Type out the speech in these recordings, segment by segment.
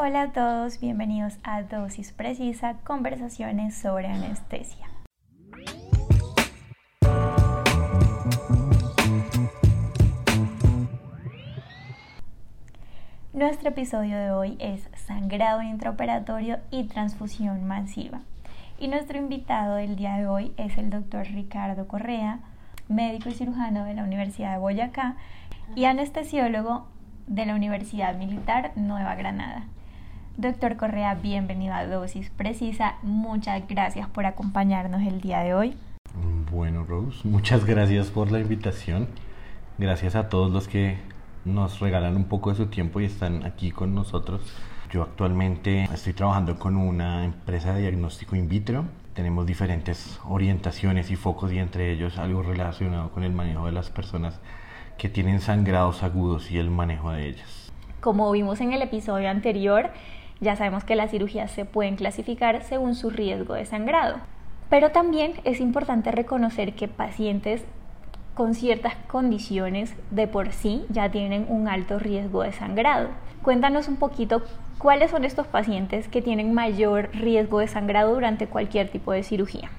Hola a todos, bienvenidos a Dosis Precisa, conversaciones sobre anestesia. Nuestro episodio de hoy es sangrado intraoperatorio y transfusión masiva. Y nuestro invitado del día de hoy es el doctor Ricardo Correa, médico y cirujano de la Universidad de Boyacá y anestesiólogo de la Universidad Militar Nueva Granada. Doctor Correa, bienvenido a Dosis Precisa. Muchas gracias por acompañarnos el día de hoy. Bueno, Rose, muchas gracias por la invitación. Gracias a todos los que nos regalan un poco de su tiempo y están aquí con nosotros. Yo actualmente estoy trabajando con una empresa de diagnóstico in vitro. Tenemos diferentes orientaciones y focos y entre ellos algo relacionado con el manejo de las personas que tienen sangrados agudos y el manejo de ellas. Como vimos en el episodio anterior, ya sabemos que las cirugías se pueden clasificar según su riesgo de sangrado. Pero también es importante reconocer que pacientes con ciertas condiciones de por sí ya tienen un alto riesgo de sangrado. Cuéntanos un poquito cuáles son estos pacientes que tienen mayor riesgo de sangrado durante cualquier tipo de cirugía.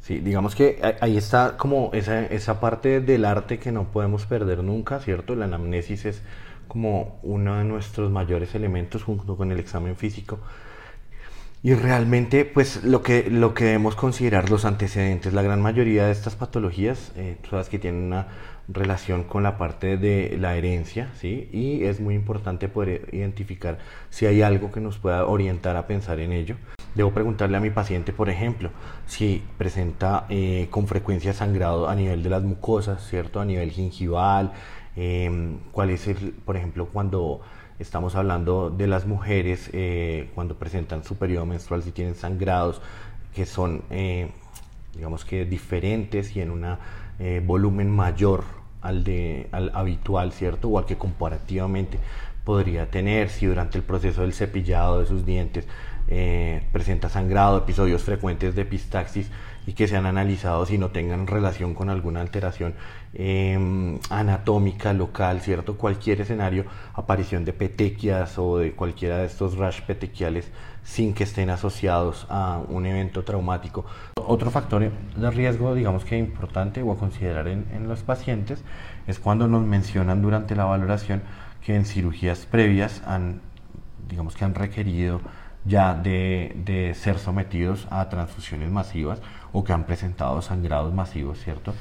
Sí, digamos que ahí está como esa, esa parte del arte que no podemos perder nunca, ¿cierto? La anamnesis es como uno de nuestros mayores elementos junto con el examen físico. Y realmente, pues lo que, lo que debemos considerar los antecedentes, la gran mayoría de estas patologías, eh, sabes que tienen una relación con la parte de la herencia, ¿sí? Y es muy importante poder identificar si hay algo que nos pueda orientar a pensar en ello. Debo preguntarle a mi paciente, por ejemplo, si presenta eh, con frecuencia sangrado a nivel de las mucosas, ¿cierto? A nivel gingival, Em, cuál es el, por ejemplo, cuando estamos hablando de las mujeres, eh, cuando presentan su periodo menstrual, si tienen sangrados que son, eh, digamos que diferentes y en un eh, volumen mayor al, de, al habitual, ¿cierto? O al que comparativamente podría tener, si durante el proceso del cepillado de sus dientes presenta sangrado, episodios frecuentes de epistaxis y que sean analizados y no tengan relación con alguna alteración Em, anatómica local, ¿cierto? Cualquier escenario, aparición de petequias o de cualquiera de estos rash petequiales sin que estén asociados a un evento traumático. Otro factor de riesgo, digamos que importante o a considerar en, en los pacientes es cuando nos mencionan durante la valoración que en cirugías previas han, digamos que han requerido ya de, de, ser sometidos a transfusiones masivas o que han presentado sangrados masivos, ¿cierto?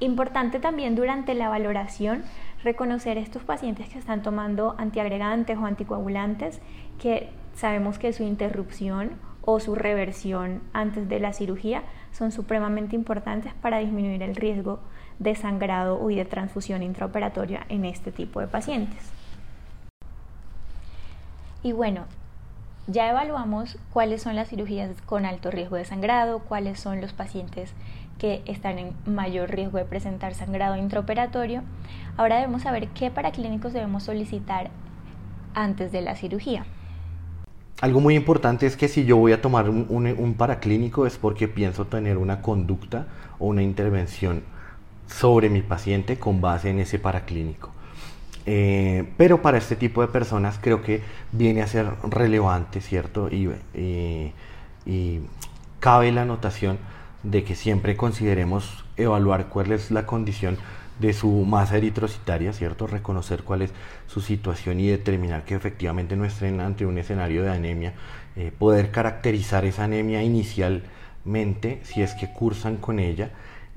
Importante también durante la valoración reconocer estos pacientes que están tomando antiagregantes o anticoagulantes, que sabemos que su interrupción o su reversión antes de la cirugía son supremamente importantes para disminuir el riesgo de sangrado y de transfusión intraoperatoria en este tipo de pacientes. Y bueno, ya evaluamos cuáles son las cirugías con alto riesgo de sangrado, cuáles son los pacientes que están en mayor riesgo de presentar sangrado intraoperatorio. Ahora debemos saber qué paraclínicos debemos solicitar antes de la cirugía. Algo muy importante es que si yo voy a tomar un, paraclínico es porque pienso tener una conducta o una intervención sobre mi paciente con base en ese paraclínico. Eh, pero para este tipo de personas creo que viene a ser relevante, ¿cierto? Y, eh, y cabe la anotación de que siempre consideremos evaluar cuál es la condición de su masa eritrocitaria, ¿cierto? Reconocer cuál es su situación y determinar que efectivamente no estén ante un escenario de anemia, eh, poder caracterizar esa anemia inicialmente si es que cursan con ella,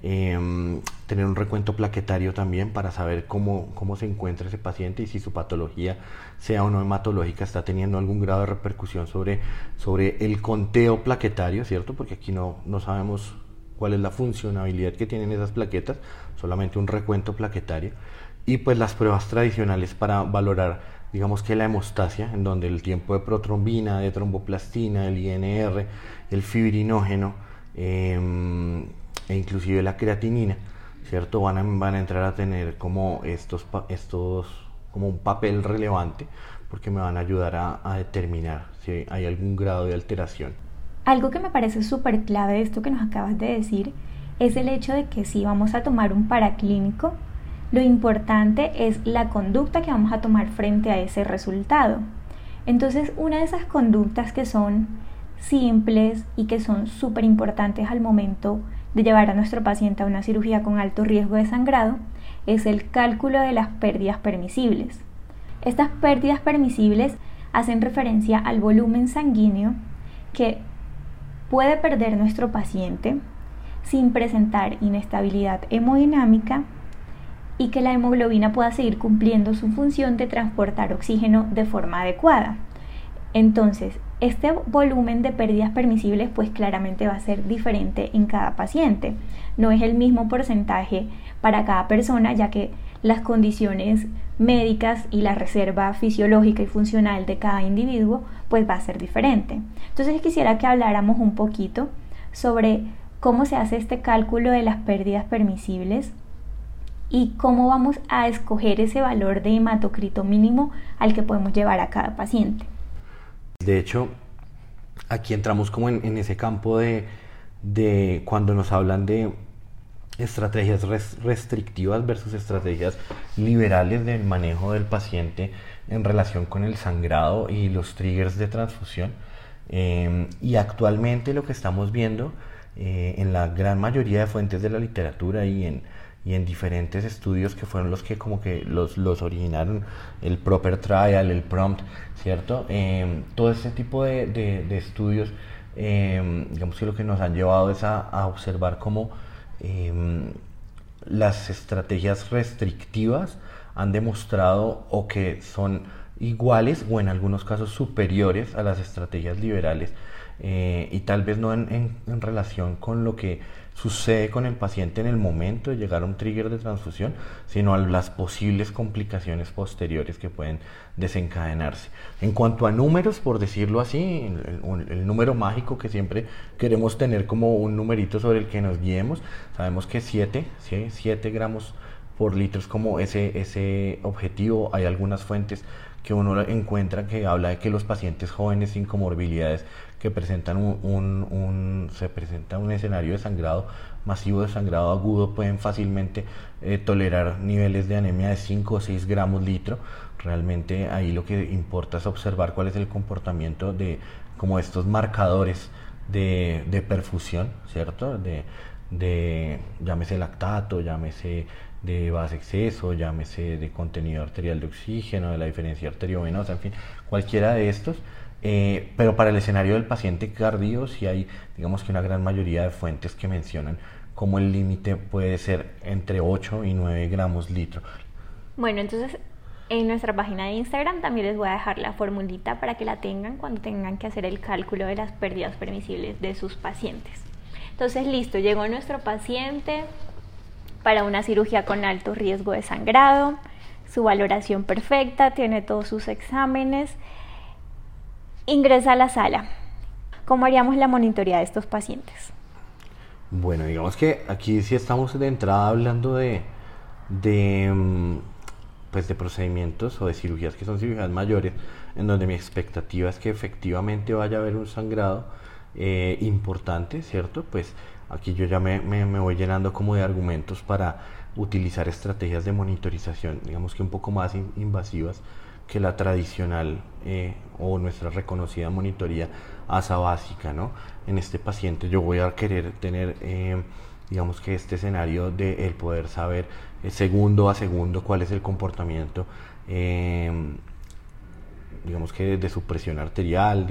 em, tener un recuento plaquetario también para saber cómo, cómo se encuentra ese paciente y si su patología sea o no hematológica, está teniendo algún grado de repercusión sobre, sobre el conteo plaquetario, ¿cierto? Porque aquí no, no sabemos cuál es la funcionabilidad que tienen esas plaquetas, solamente un recuento plaquetario. Y pues las pruebas tradicionales para valorar, digamos que la hemostasia, en donde el tiempo de protrombina, de tromboplastina, el INR, el fibrinógeno em, e inclusive la creatinina, ¿cierto? Van a, a entrar a tener como estos, estos como un papel relevante porque me van a ayudar a, determinar si hay algún grado de alteración. Algo que me parece súper clave de esto que nos acabas de decir es el hecho de que si vamos a tomar un paraclínico, lo importante es la conducta que vamos a tomar frente a ese resultado. Entonces, una de esas conductas que son simples y que son súper importantes al momento de llevar a nuestro paciente a una cirugía con alto riesgo de sangrado es el cálculo de las pérdidas permisibles. Estas pérdidas permisibles hacen referencia al volumen sanguíneo que puede perder nuestro paciente sin presentar inestabilidad hemodinámica y que la hemoglobina pueda seguir cumpliendo su función de transportar oxígeno de forma adecuada. Entonces, este volumen de pérdidas permisibles pues claramente va a ser diferente en cada paciente. No es el mismo porcentaje para cada persona ya que las condiciones médicas y la reserva fisiológica y funcional de cada individuo pues va a ser diferente. Entonces quisiera que habláramos un poquito sobre cómo se hace este cálculo de las pérdidas permisibles y cómo vamos a escoger ese valor de hematocrito mínimo al que podemos llevar a cada paciente. De hecho, aquí entramos como en, ese campo de, cuando nos hablan de estrategias restrictivas versus estrategias liberales del manejo del paciente en relación con el sangrado y los triggers de transfusión. Em, y actualmente lo que estamos viendo eh, en la gran mayoría de fuentes de la literatura y en, y en diferentes estudios que fueron los que como que los, los originaron, el proper trial, el prompt, ¿cierto? Em, todo ese tipo de, de, estudios, em, digamos que lo que nos han llevado es a, a observar cómo em, las estrategias restrictivas han demostrado o que son iguales o en algunos casos superiores a las estrategias liberales eh, y tal vez no en, relación con lo que sucede con el paciente en el momento de llegar a un trigger de transfusión, sino a las posibles complicaciones posteriores que pueden desencadenarse. En cuanto a números, por decirlo así, el, número mágico que siempre queremos tener como un numerito sobre el que nos guiemos, sabemos que 7, 7 gramos por litro es como ese, ese objetivo. Hay algunas fuentes que uno encuentra que habla de que los pacientes jóvenes sin comorbilidades que presentan un, se presenta un escenario de sangrado masivo de sangrado agudo pueden fácilmente eh, tolerar niveles de anemia de 5 o 6 gramos litro. Realmente ahí lo que importa es observar cuál es el comportamiento de como estos marcadores de, de perfusión, ¿cierto? De, de llámese lactato, llámese de base exceso, llámese de contenido arterial de oxígeno, de la diferencia arteriovenosa, en fin, cualquiera de estos eh, pero para el escenario del paciente cardio sí hay, digamos que una gran mayoría de fuentes que mencionan como el límite puede ser entre 8 y 9 gramos litro. Bueno, entonces en nuestra página de Instagram también les voy a dejar la formulita para que la tengan cuando tengan que hacer el cálculo de las pérdidas permisibles de sus pacientes. Entonces, listo, llegó nuestro paciente para una cirugía con alto riesgo de sangrado, su valoración perfecta, tiene todos sus exámenes ingresa a la sala. ¿Cómo haríamos la monitoría de estos pacientes? Bueno, digamos que aquí sí estamos de entrada hablando de, de, mm, pues de procedimientos o de cirugías que son cirugías mayores, en donde mi expectativa es que efectivamente vaya a haber un sangrado eh, importante, ¿cierto? Pues aquí yo ya me, voy llenando como de argumentos para utilizar estrategias de monitorización, digamos que un poco más invasivas que la tradicional eh, o nuestra reconocida monitoría ASA básica, ¿no? En este paciente yo voy a querer tener, eh, digamos que este escenario de el poder saber eh, segundo a segundo cuál es el comportamiento, digamos que de su presión arterial,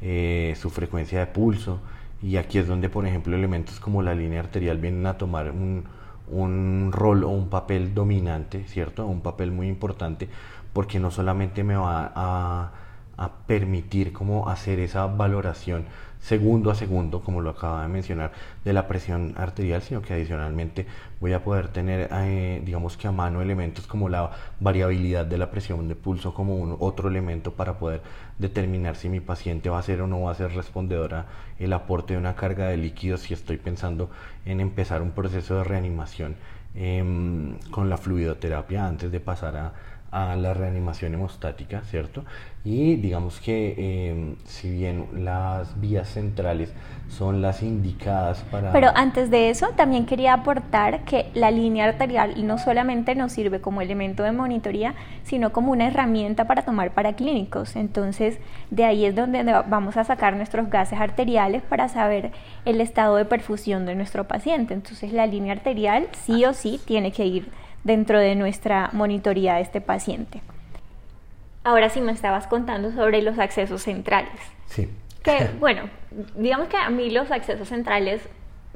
de su frecuencia de pulso, y aquí es donde, por ejemplo, elementos como la línea arterial vienen a tomar un, un rol o un papel dominante, ¿cierto? Un papel muy importante porque no solamente me va a, permitir como hacer esa valoración segundo a segundo, como lo acaba de mencionar, de la presión arterial, sino que adicionalmente voy a poder tener, eh, digamos que a mano elementos como la variabilidad de la presión de pulso como otro elemento para poder determinar si mi paciente va a ser o no va a ser respondedora el aporte de una carga de líquidos si estoy pensando en empezar un proceso de reanimación em, con la fluidoterapia antes de pasar a a la reanimación hemostática, ¿cierto? Y digamos que em, si bien las vías centrales son las indicadas para... Pero antes de eso, también quería aportar que la línea arterial no solamente nos sirve como elemento de monitoría, sino como una herramienta para tomar paraclínicos. Entonces, de ahí es donde vamos a sacar nuestros gases arteriales para saber el estado de perfusión de nuestro paciente. Entonces, la línea arterial sí o sí tiene que ir dentro de nuestra monitoría de este paciente. Ahora sí me estabas contando sobre los accesos centrales. Sí. Que, bueno, digamos que a mí los accesos centrales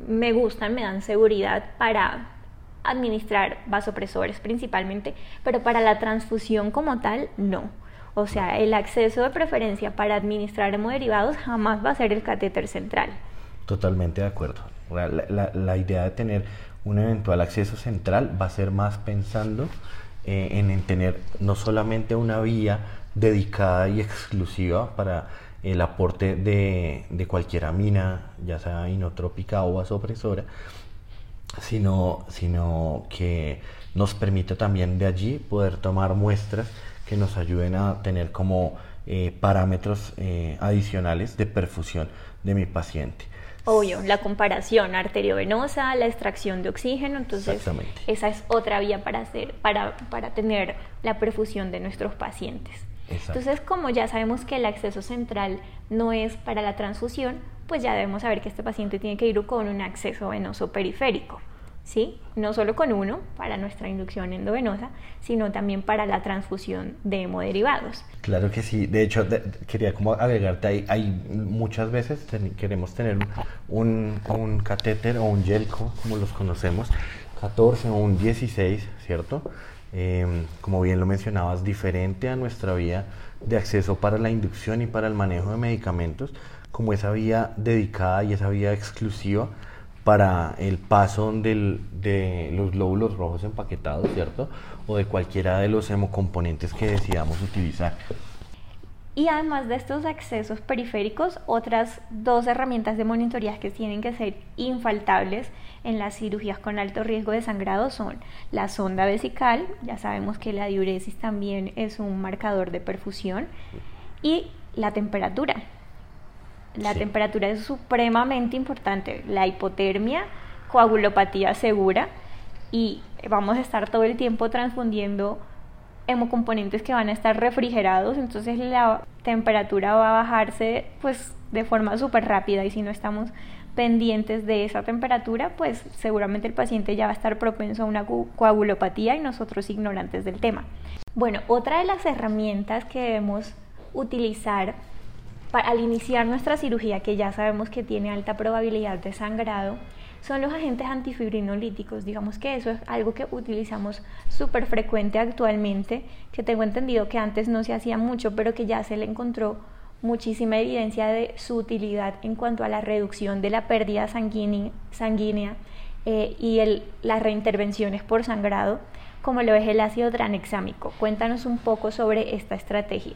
me gustan, me dan seguridad para administrar vasopresores principalmente, pero para la transfusión como tal, no. O sea, el acceso de preferencia para administrar hemoderivados jamás va a ser el catéter central. Totalmente de acuerdo. La, la, idea de tener un eventual acceso central va a ser más pensando eh, en, tener no solamente una vía dedicada y exclusiva para el aporte de, cualquier amina, ya sea inotrópica o vasopresora, sino, sino que nos permite también de allí poder tomar muestras que nos ayuden a tener como eh, parámetros eh, adicionales de perfusión de mi paciente. Obvio, la comparación arteriovenosa, la extracción de oxígeno, entonces esa es otra vía para hacer, para, para tener la perfusión de nuestros pacientes. Entonces, como ya sabemos que el acceso central no es para la transfusión, pues ya debemos saber que este paciente tiene que ir con un acceso venoso periférico. ¿Sí? No solo con uno para nuestra inducción endovenosa, sino también para la transfusión de hemoderivados. Claro que sí. De hecho, quería como agregarte hay muchas veces queremos tener un, un catéter o un yelco, como los conocemos, 14 o un 16, ¿cierto? Em, como bien lo mencionabas, diferente a nuestra vía de acceso para la inducción y para el manejo de medicamentos, como esa vía dedicada y esa vía exclusiva para el paso de los glóbulos rojos empaquetados, ¿cierto? O de cualquiera de los hemocomponentes que decidamos utilizar. Y además de estos accesos periféricos, otras dos herramientas de monitoría que tienen que ser infaltables en las cirugías con alto riesgo de sangrado son la sonda vesical, ya sabemos que la diuresis también es un marcador de perfusión, y la temperatura. La temperatura es supremamente importante. La hipotermia, coagulopatía segura y vamos a estar todo el tiempo transfundiendo hemocomponentes que van a estar refrigerados, entonces la temperatura va a bajarse pues de forma súper rápida y si no estamos pendientes de esa temperatura, pues seguramente el paciente ya va a estar propenso a una coagulopatía y nosotros ignorantes del tema. Bueno, otra de las herramientas que debemos utilizar al iniciar nuestra cirugía, que ya sabemos que tiene alta probabilidad de sangrado, son los agentes antifibrinolíticos. Digamos que eso es algo que utilizamos súper frecuente actualmente, que tengo entendido que antes no se hacía mucho, pero que ya se le encontró muchísima evidencia de su utilidad en cuanto a la reducción de la pérdida sanguínea, eh, y el, las reintervenciones por sangrado, como lo es el ácido tranexámico. Cuéntanos un poco sobre esta estrategia.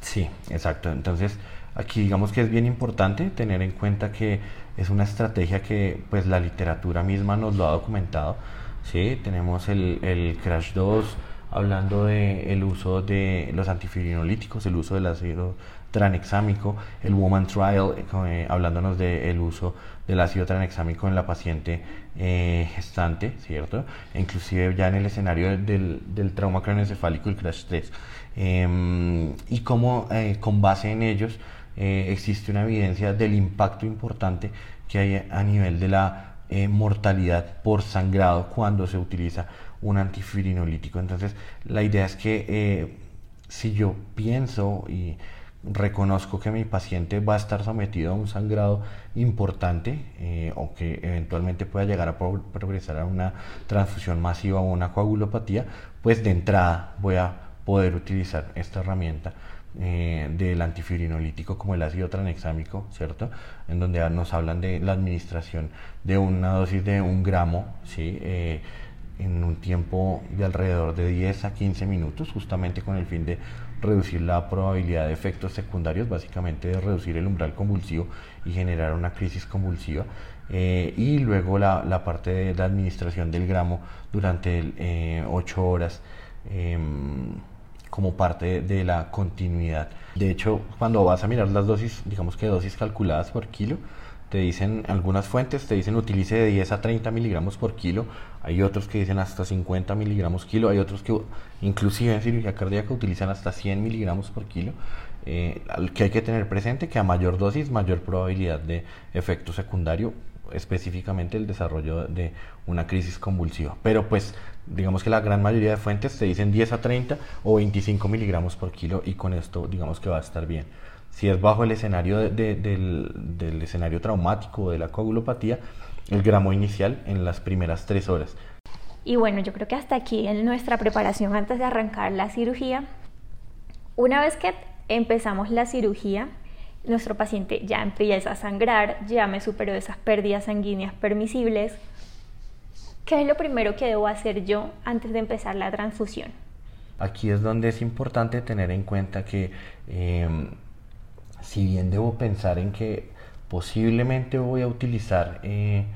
Sí, exacto. Entonces, Aquí digamos que es bien importante tener en cuenta que es una estrategia que pues la literatura misma nos lo ha documentado. ¿sí? Tenemos el, el Crash 2 hablando del el uso de los antifibrinolíticos, el uso del ácido tranexámico, el Woman Trial eh, eh, hablándonos del uso del ácido tranexámico en la paciente eh, gestante, ¿cierto? Inclusive ya en el escenario del, del trauma craneoencefálico, el Crash 3. Em, y cómo con base en ellos eh, existe una evidencia del impacto importante que hay a nivel de la eh, mortalidad por sangrado cuando se utiliza un antifibrinolítico. Entonces, la idea es que eh, si yo pienso y reconozco que mi paciente va a estar sometido a un sangrado importante o que eventualmente pueda llegar a progresar a una transfusión masiva o una coagulopatía, pues de entrada voy a poder utilizar esta herramienta eh, del antifibrinolítico como el ácido tranexámico, ¿cierto? En donde nos hablan de la administración de una dosis de un gramo, ¿sí? Eh, en un tiempo de alrededor de 10 a 15 minutos, justamente con el fin de reducir la probabilidad de efectos secundarios, básicamente de reducir el umbral convulsivo y generar una crisis convulsiva. Eh, y luego la, parte de la administración del gramo durante 8 horas. Em, como parte de la continuidad. De hecho, cuando vas a mirar las dosis, digamos que dosis calculadas por kilo, te dicen, algunas fuentes te dicen utilice de 10 a 30 miligramos por kilo, hay otros que dicen hasta 50 miligramos kilo, hay otros que inclusive en cirugía cardíaca utilizan hasta 100 miligramos por kilo, eh, que hay que tener presente que a mayor dosis, mayor probabilidad de efecto secundario, específicamente el desarrollo de una crisis convulsiva. Pero pues digamos que la gran mayoría de fuentes te dicen 10 a 30 o 25 miligramos por kilo y con esto digamos que va a estar bien. Si es bajo el escenario del, escenario traumático o de la coagulopatía, el gramo inicial en las primeras tres horas. Y bueno, yo creo que hasta aquí en nuestra preparación antes de arrancar la cirugía, una vez que empezamos la cirugía, nuestro paciente ya empieza a sangrar, ya me superó esas pérdidas sanguíneas permisibles. ¿Qué es lo primero que debo hacer yo antes de empezar la transfusión? Aquí es donde es importante tener en cuenta que em, si bien debo pensar en que posiblemente voy a utilizar eh,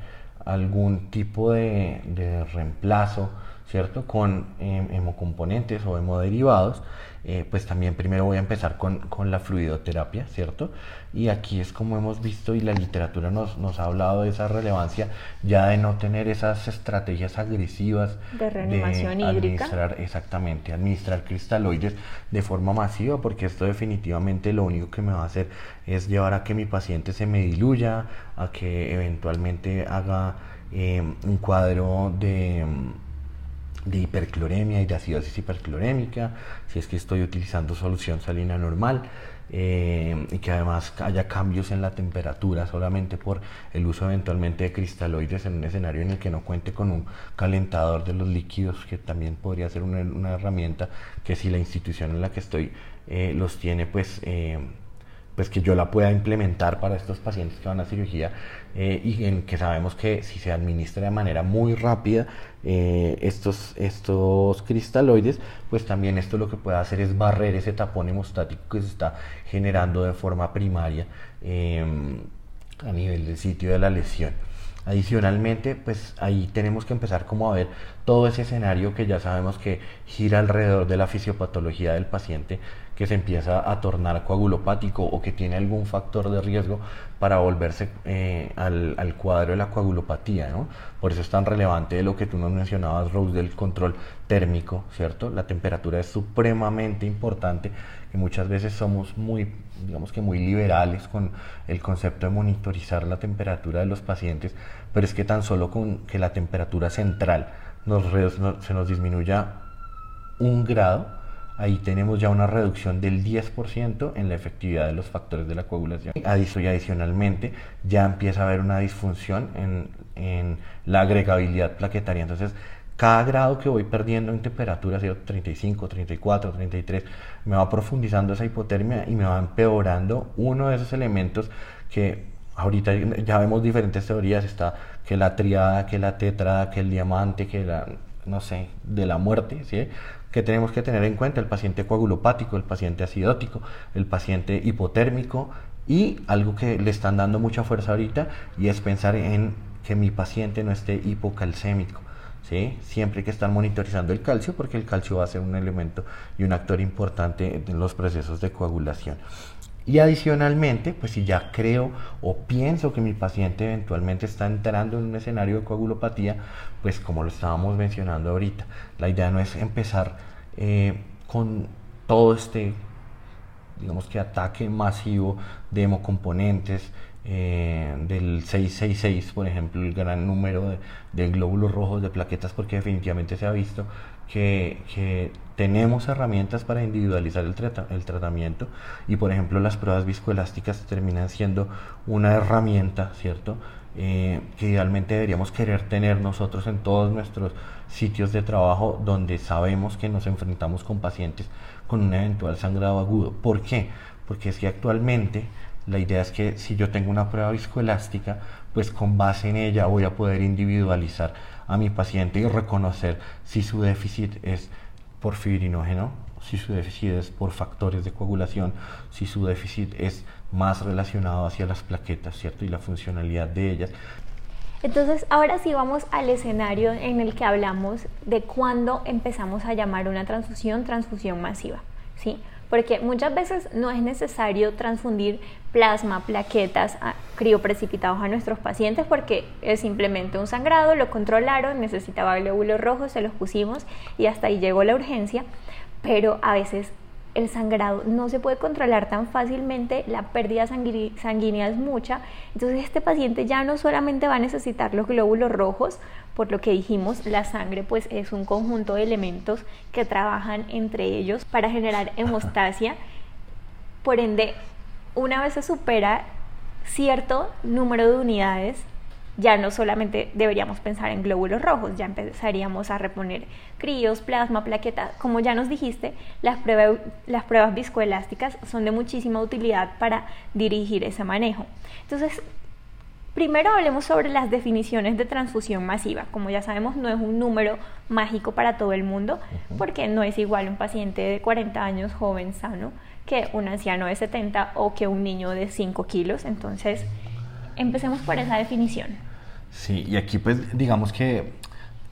algún tipo de, reemplazo, ¿cierto? Con eh, hemocomponentes o hemoderivados, eh, pues también primero voy a empezar con, con, la fluidoterapia, ¿cierto? Y aquí es como hemos visto y la literatura nos, nos, ha hablado de esa relevancia ya de no tener esas estrategias agresivas de reanimación de administrar, exactamente, administrar cristaloides de forma masiva, porque esto definitivamente lo único que me va a hacer es llevar a que mi paciente se me diluya, a que eventualmente haga eh, un cuadro de de hipercloremia y de acidosis hiperclorémica, si es que estoy utilizando solución salina normal eh, y que además haya cambios en la temperatura solamente por el uso eventualmente de cristaloides en un escenario en el que no cuente con un calentador de los líquidos, que también podría ser una, herramienta que si la institución en la que estoy eh, los tiene, pues... Eh, pues que yo la pueda implementar para estos pacientes que van a cirugía eh, y en que sabemos que si se administra de manera muy rápida eh, estos, estos cristaloides, pues también esto lo que puede hacer es barrer ese tapón hemostático que se está generando de forma primaria em, a nivel del sitio de la lesión. Adicionalmente, pues ahí tenemos que empezar como a ver todo ese escenario que ya sabemos que gira alrededor de la fisiopatología del paciente que se empieza a tornar coagulopático o que tiene algún factor de riesgo para volverse eh, al, cuadro de la coagulopatía. ¿no? Por eso es tan relevante lo que tú nos mencionabas, Rose, del control térmico, ¿cierto? La temperatura es supremamente importante y muchas veces somos muy, digamos que muy liberales con el concepto de monitorizar la temperatura de los pacientes, pero es que tan solo con que la temperatura central se nos disminuya un grado, ahí tenemos ya una reducción del 10% en la efectividad de los factores de la coagulación. Y adicionalmente ya empieza a haber una disfunción en, en la agregabilidad plaquetaria. Entonces, cada grado que voy perdiendo en temperatura, 35, 34, 33, me va profundizando esa hipotermia y me va empeorando uno de esos elementos que ahorita ya vemos diferentes teorías, está que la triada, que la tetrada, que el diamante, que la, no sé, de la muerte, ¿sí? Que tenemos que tener en cuenta el paciente coagulopático, el paciente acidótico, el paciente hipotérmico y algo que le están dando mucha fuerza ahorita y es pensar en que mi paciente no esté hipocalcémico. ¿sí? Siempre que estar monitorizando el calcio porque el calcio va a ser un elemento y un actor importante en los procesos de coagulación. Y adicionalmente, pues si ya creo o pienso que mi paciente eventualmente está entrando en un escenario de coagulopatía, pues como lo estábamos mencionando ahorita, la idea no es empezar eh, con todo este, digamos que ataque masivo de hemocomponentes, eh, del 666, por ejemplo, el gran número de, glóbulos rojos, de plaquetas, porque definitivamente se ha visto que, tenemos herramientas para individualizar el, el, tratamiento y, por ejemplo, las pruebas viscoelásticas terminan siendo una herramienta, ¿cierto? Eh, que idealmente deberíamos querer tener nosotros en todos nuestros sitios de trabajo donde sabemos que nos enfrentamos con pacientes con un eventual sangrado agudo. ¿Por qué? Porque es que actualmente la idea es que si yo tengo una prueba viscoelástica, pues con base en ella voy a poder individualizar a mi paciente y reconocer si su déficit es por fibrinógeno, si su déficit es por factores de coagulación, si su déficit es más relacionado hacia las plaquetas, ¿cierto? Y la funcionalidad de ellas. Entonces, ahora sí vamos al escenario en el que hablamos de cuándo empezamos a llamar una transfusión transfusión masiva, ¿sí? Porque muchas veces no es necesario transfundir plasma, plaquetas crioprecipitados a nuestros pacientes porque es simplemente un sangrado, lo controlaron, necesitaba glóbulos rojos, se los pusimos y hasta ahí llegó la urgencia, pero a veces el sangrado no se puede controlar tan fácilmente, la pérdida sanguínea es mucha, entonces este paciente ya no solamente va a necesitar los glóbulos rojos, por lo que dijimos, la sangre pues es un conjunto de elementos que trabajan entre ellos para generar hemostasia, por ende, una vez se supera cierto número de unidades, ya no solamente deberíamos pensar en glóbulos rojos, ya empezaríamos a reponer críos, plasma, plaquetas. Como ya nos dijiste, las, las pruebas viscoelásticas son de muchísima utilidad para dirigir ese manejo. Entonces, Primero hablemos sobre las definiciones de transfusión masiva. Como ya sabemos, no es un número mágico para todo el mundo, porque no es igual un paciente de 40 años joven sano que un anciano de 70 o que un niño de 5 kilos. Entonces, empecemos por esa definición. Sí, y aquí pues digamos que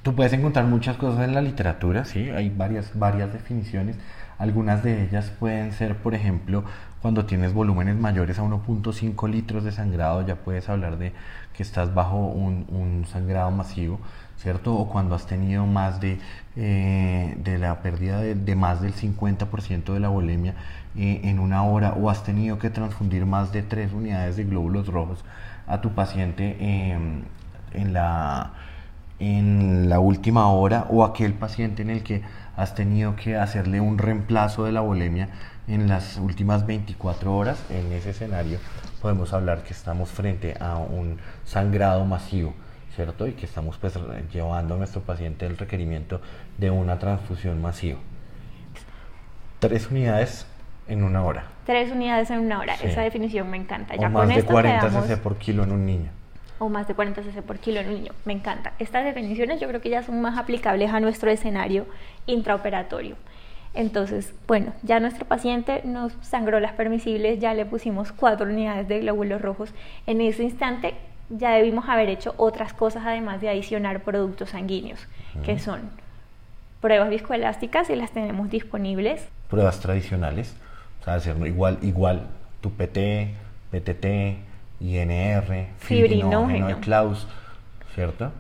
tú puedes encontrar muchas cosas en la literatura, sí, hay varias, varias definiciones. Algunas de ellas pueden ser, por ejemplo, cuando tienes volúmenes mayores a 1.5 litros de sangrado, ya puedes hablar de que estás bajo un, sangrado masivo, ¿cierto? O cuando has tenido más de, eh, de la pérdida de, más del 50% de la volemia eh, en una hora, o has tenido que transfundir más de 3 unidades de glóbulos rojos a tu paciente em, en, la, en la última hora o aquel paciente en el que has tenido que hacerle un reemplazo de la volemia en las últimas 24 horas, en ese escenario podemos hablar que estamos frente a un sangrado masivo, ¿cierto? Y que estamos pues llevando a nuestro paciente el requerimiento de una transfusión masiva. Tres unidades en una hora. Tres unidades en una hora, esa definición me encanta. Ya más de 40 cc por kilo en un niño. O más de 40 cc por kilo en un niño, me encanta. Estas definiciones yo creo que ya son más aplicables a nuestro escenario intraoperatorio. Entonces, bueno, ya nuestro paciente nos sangró las permisibles, ya le pusimos cuatro unidades de glóbulos rojos. En ese instante ya debimos haber hecho otras cosas además de adicionar productos sanguíneos, que son pruebas viscoelásticas y las tenemos disponibles. Pruebas tradicionales, o sea, hacerlo igual, igual tu PT, PTT, INR, fibrinógeno, Klaus, ¿cierto?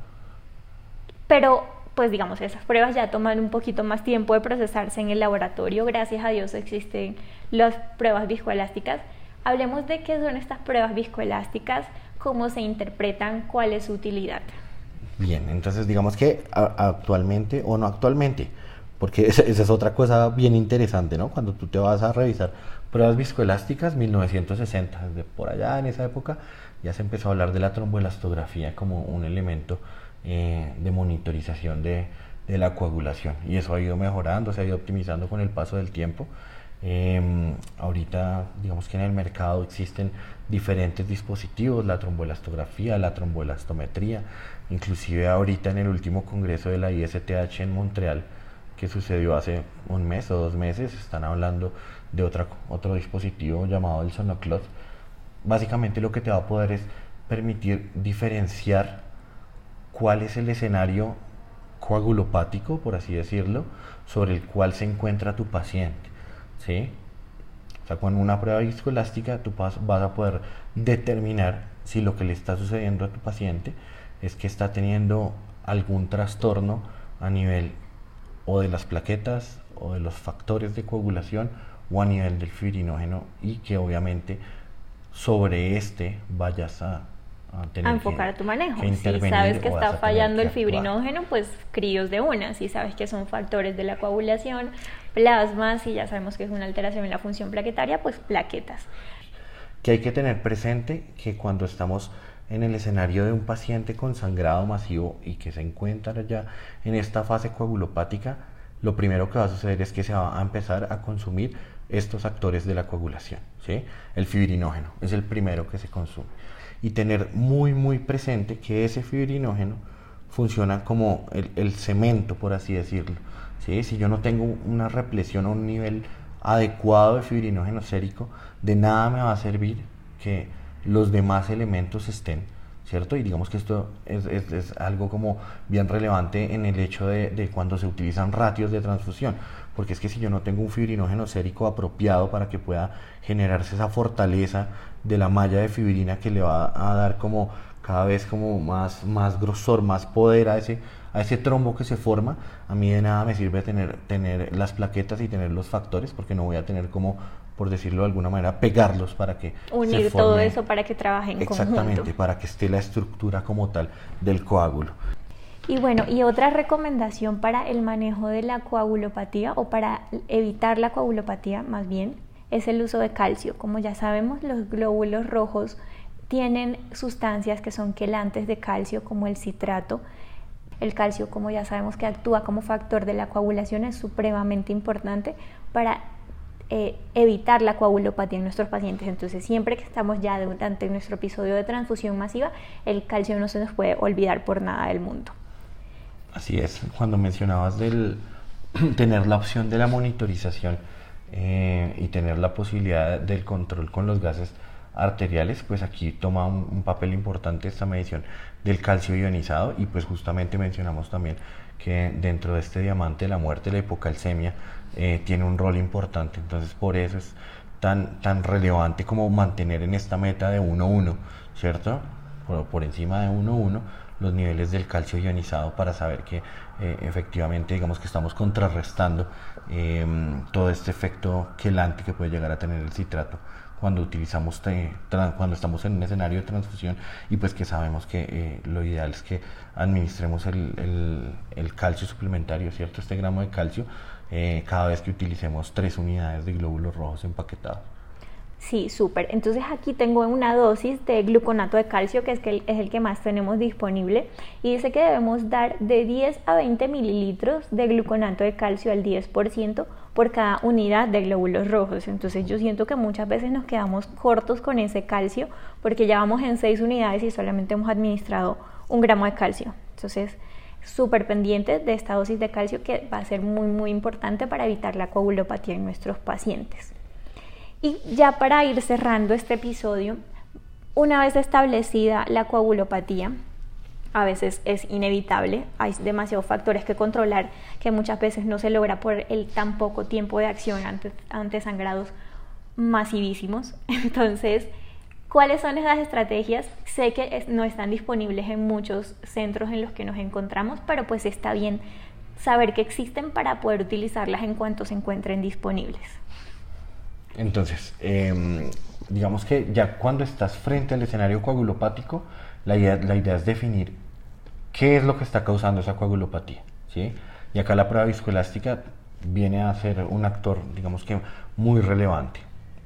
Pero, pues digamos, esas pruebas ya toman un poquito más tiempo de procesarse en el laboratorio. Gracias a Dios existen las pruebas viscoelásticas. Hablemos de qué son estas pruebas viscoelásticas, cómo se interpretan, cuál es su utilidad. Bien, entonces digamos que actualmente o no actualmente, porque esa, es otra cosa bien interesante, ¿no? Cuando tú te vas a revisar pruebas viscoelásticas, 1960, de por allá en esa época, ya se empezó a hablar de la tromboelastografía como un elemento eh, de monitorización de, de, la coagulación. Y eso ha ido mejorando, se ha ido optimizando con el paso del tiempo. Em, ahorita, digamos que en el mercado existen diferentes dispositivos, la tromboelastografía, la tromboelastometría, inclusive ahorita en el último congreso de la ISTH en Montreal, que sucedió hace un mes o dos meses, están hablando de otra, otro dispositivo llamado el Sonoclot. Básicamente lo que te va a poder es permitir diferenciar cuál es el escenario coagulopático, por así decirlo, sobre el cual se encuentra tu paciente. ¿sí? O sea, con una prueba viscoelástica tú vas, vas a poder determinar si lo que le está sucediendo a tu paciente es que está teniendo algún trastorno a nivel o de las plaquetas o de los factores de coagulación o a nivel del fibrinógeno y que obviamente sobre este vayas a, tener a enfocar tu manejo. si sabes que está fallando el fibrinógeno, pues críos de una. Si sabes que son factores de la coagulación, plasma, si ya sabemos que es una alteración en la función plaquetaria, pues plaquetas. Que hay que tener presente que cuando estamos en el escenario de un paciente con sangrado masivo y que se encuentra ya en esta fase coagulopática, lo primero que va a suceder es que se va a empezar a consumir estos actores de la coagulación. ¿sí? El fibrinógeno es el primero que se consume. Y tener muy, muy presente que ese fibrinógeno funciona como el, cemento, por así decirlo. ¿sí? Si yo no tengo una represión o un nivel adecuado de fibrinógeno sérico, de nada me va a servir que los demás elementos estén, ¿cierto? Y digamos que esto es, es, algo como bien relevante en el hecho de, de, cuando se utilizan ratios de transfusión, porque es que si yo no tengo un fibrinógeno sérico apropiado para que pueda generarse esa fortaleza de la malla de fibrina que le va a dar como cada vez como más, más grosor, más poder a ese, a ese trombo que se forma, a mí de nada me sirve tener, tener las plaquetas y tener los factores, porque no voy a tener como por decirlo de alguna manera, pegarlos para que... Unir todo eso para que trabajen Exactamente, para que esté la estructura como tal del coágulo. Y bueno, y otra recomendación para el manejo de la coagulopatía o para evitar la coagulopatía más bien es el uso de calcio. Como ya sabemos, los glóbulos rojos tienen sustancias que son quelantes de calcio como el citrato. El calcio, como ya sabemos que actúa como factor de la coagulación, es supremamente importante para eh, evitar la coagulopatía en nuestros pacientes. Entonces, siempre que estamos ya durante nuestro episodio de transfusión masiva, el calcio no se nos puede olvidar por nada del mundo. Así es, cuando mencionabas del tener la opción de la monitorización eh, y tener la posibilidad del control con los gases arteriales, pues aquí toma un, un, papel importante esta medición del calcio ionizado y pues justamente mencionamos también que dentro de este diamante la muerte, la hipocalcemia, eh, tiene un rol importante. Entonces por eso es tan, tan relevante como mantener en esta meta de 1-1, ¿cierto? Por, por, encima de 1-1 los niveles del calcio ionizado para saber que eh, efectivamente digamos que estamos contrarrestando em, todo este efecto quelante que puede llegar a tener el citrato cuando utilizamos cuando estamos en un escenario de transfusión y pues que sabemos que eh, lo ideal es que administremos el, calcio suplementario, ¿cierto? Este gramo de calcio eh, cada vez que utilicemos tres unidades de glóbulos rojos empaquetados. Sí, súper. Entonces aquí tengo una dosis de gluconato de calcio, que es, que es el que más tenemos disponible, y dice que debemos dar de 10 a 20 mililitros de gluconato de calcio al 10% por cada unidad de glóbulos rojos. Entonces yo siento que muchas veces nos quedamos cortos con ese calcio, porque ya vamos en 6 unidades y solamente hemos administrado un gramo de calcio. Entonces súper pendiente de esta dosis de calcio que va a ser muy muy importante para evitar la coagulopatía en nuestros pacientes. Y ya para ir cerrando este episodio, una vez establecida la coagulopatía, a veces es inevitable, hay demasiados factores que controlar que muchas veces no se logra por el tan poco tiempo de acción ante, ante sangrados masivísimos. Entonces, ¿Cuáles son esas estrategias? Sé que no están disponibles en muchos centros en los que nos encontramos, pero pues está bien saber que existen para poder utilizarlas en cuanto se encuentren disponibles. Entonces, em, digamos que ya cuando estás frente al escenario coagulopático, la idea, la idea es definir qué es lo que está causando esa coagulopatía. ¿sí? Y acá la prueba viscoelástica viene a ser un actor, digamos que muy relevante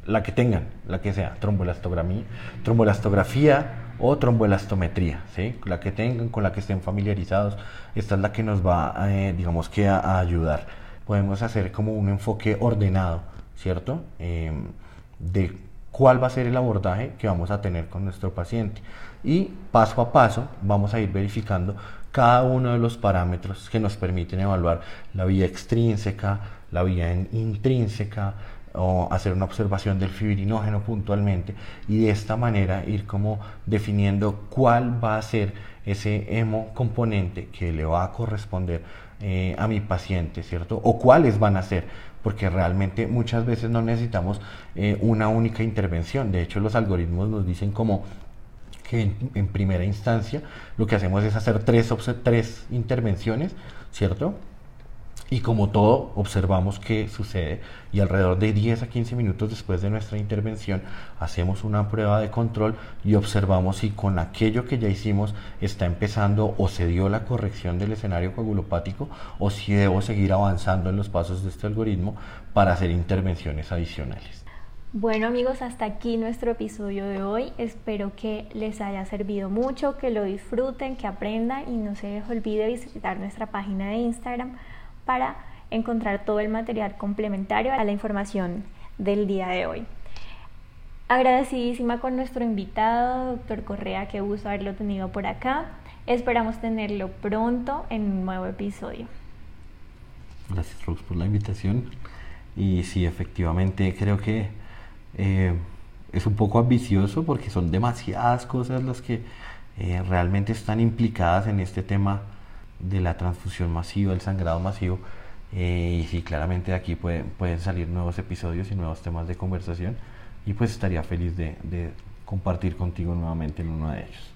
la que tengan, la que sea, tromboelastografía, o tromboelastometría, ¿sí? la que tengan, con la que estén familiarizados, esta es la que nos va, eh, digamos que a, ayudar. Podemos hacer como un enfoque ordenado, ¿cierto? Em, de cuál va a ser el abordaje que vamos a tener con nuestro paciente. Y paso a paso vamos a ir verificando cada uno de los parámetros que nos permiten evaluar la vía extrínseca, la vía intrínseca, o hacer una observación del fibrinógeno puntualmente y de esta manera ir como definiendo cuál va a ser ese hemo componente que le va a corresponder eh, a mi paciente, ¿cierto? O cuáles van a ser, porque realmente muchas veces no necesitamos eh, una única intervención. De hecho, los algoritmos nos dicen como que en, primera instancia lo que hacemos es hacer tres, tres intervenciones, ¿cierto? Y como todo, observamos qué sucede y alrededor de 10 a 15 minutos después de nuestra intervención hacemos una prueba de control y observamos si con aquello que ya hicimos está empezando o se dio la corrección del escenario coagulopático o si debo seguir avanzando en los pasos de este algoritmo para hacer intervenciones adicionales. Bueno amigos, hasta aquí nuestro episodio de hoy. Espero que les haya servido mucho, que lo disfruten, que aprendan y no se les olvide visitar nuestra página de Instagram para encontrar todo el material complementario a la información del día de hoy. Agradecidísima con nuestro invitado, doctor Correa, qué gusto haberlo tenido por acá. Esperamos tenerlo pronto en un nuevo episodio. Gracias, Rose, por la invitación. Y sí, efectivamente, creo que eh, es un poco ambicioso porque son demasiadas cosas las que eh, realmente están implicadas en este tema de la transfusión masiva, el sangrado masivo. Eh, y sí, claramente aquí pueden, pueden salir nuevos episodios y nuevos temas de conversación y pues estaría feliz de, de compartir contigo nuevamente en uno de ellos.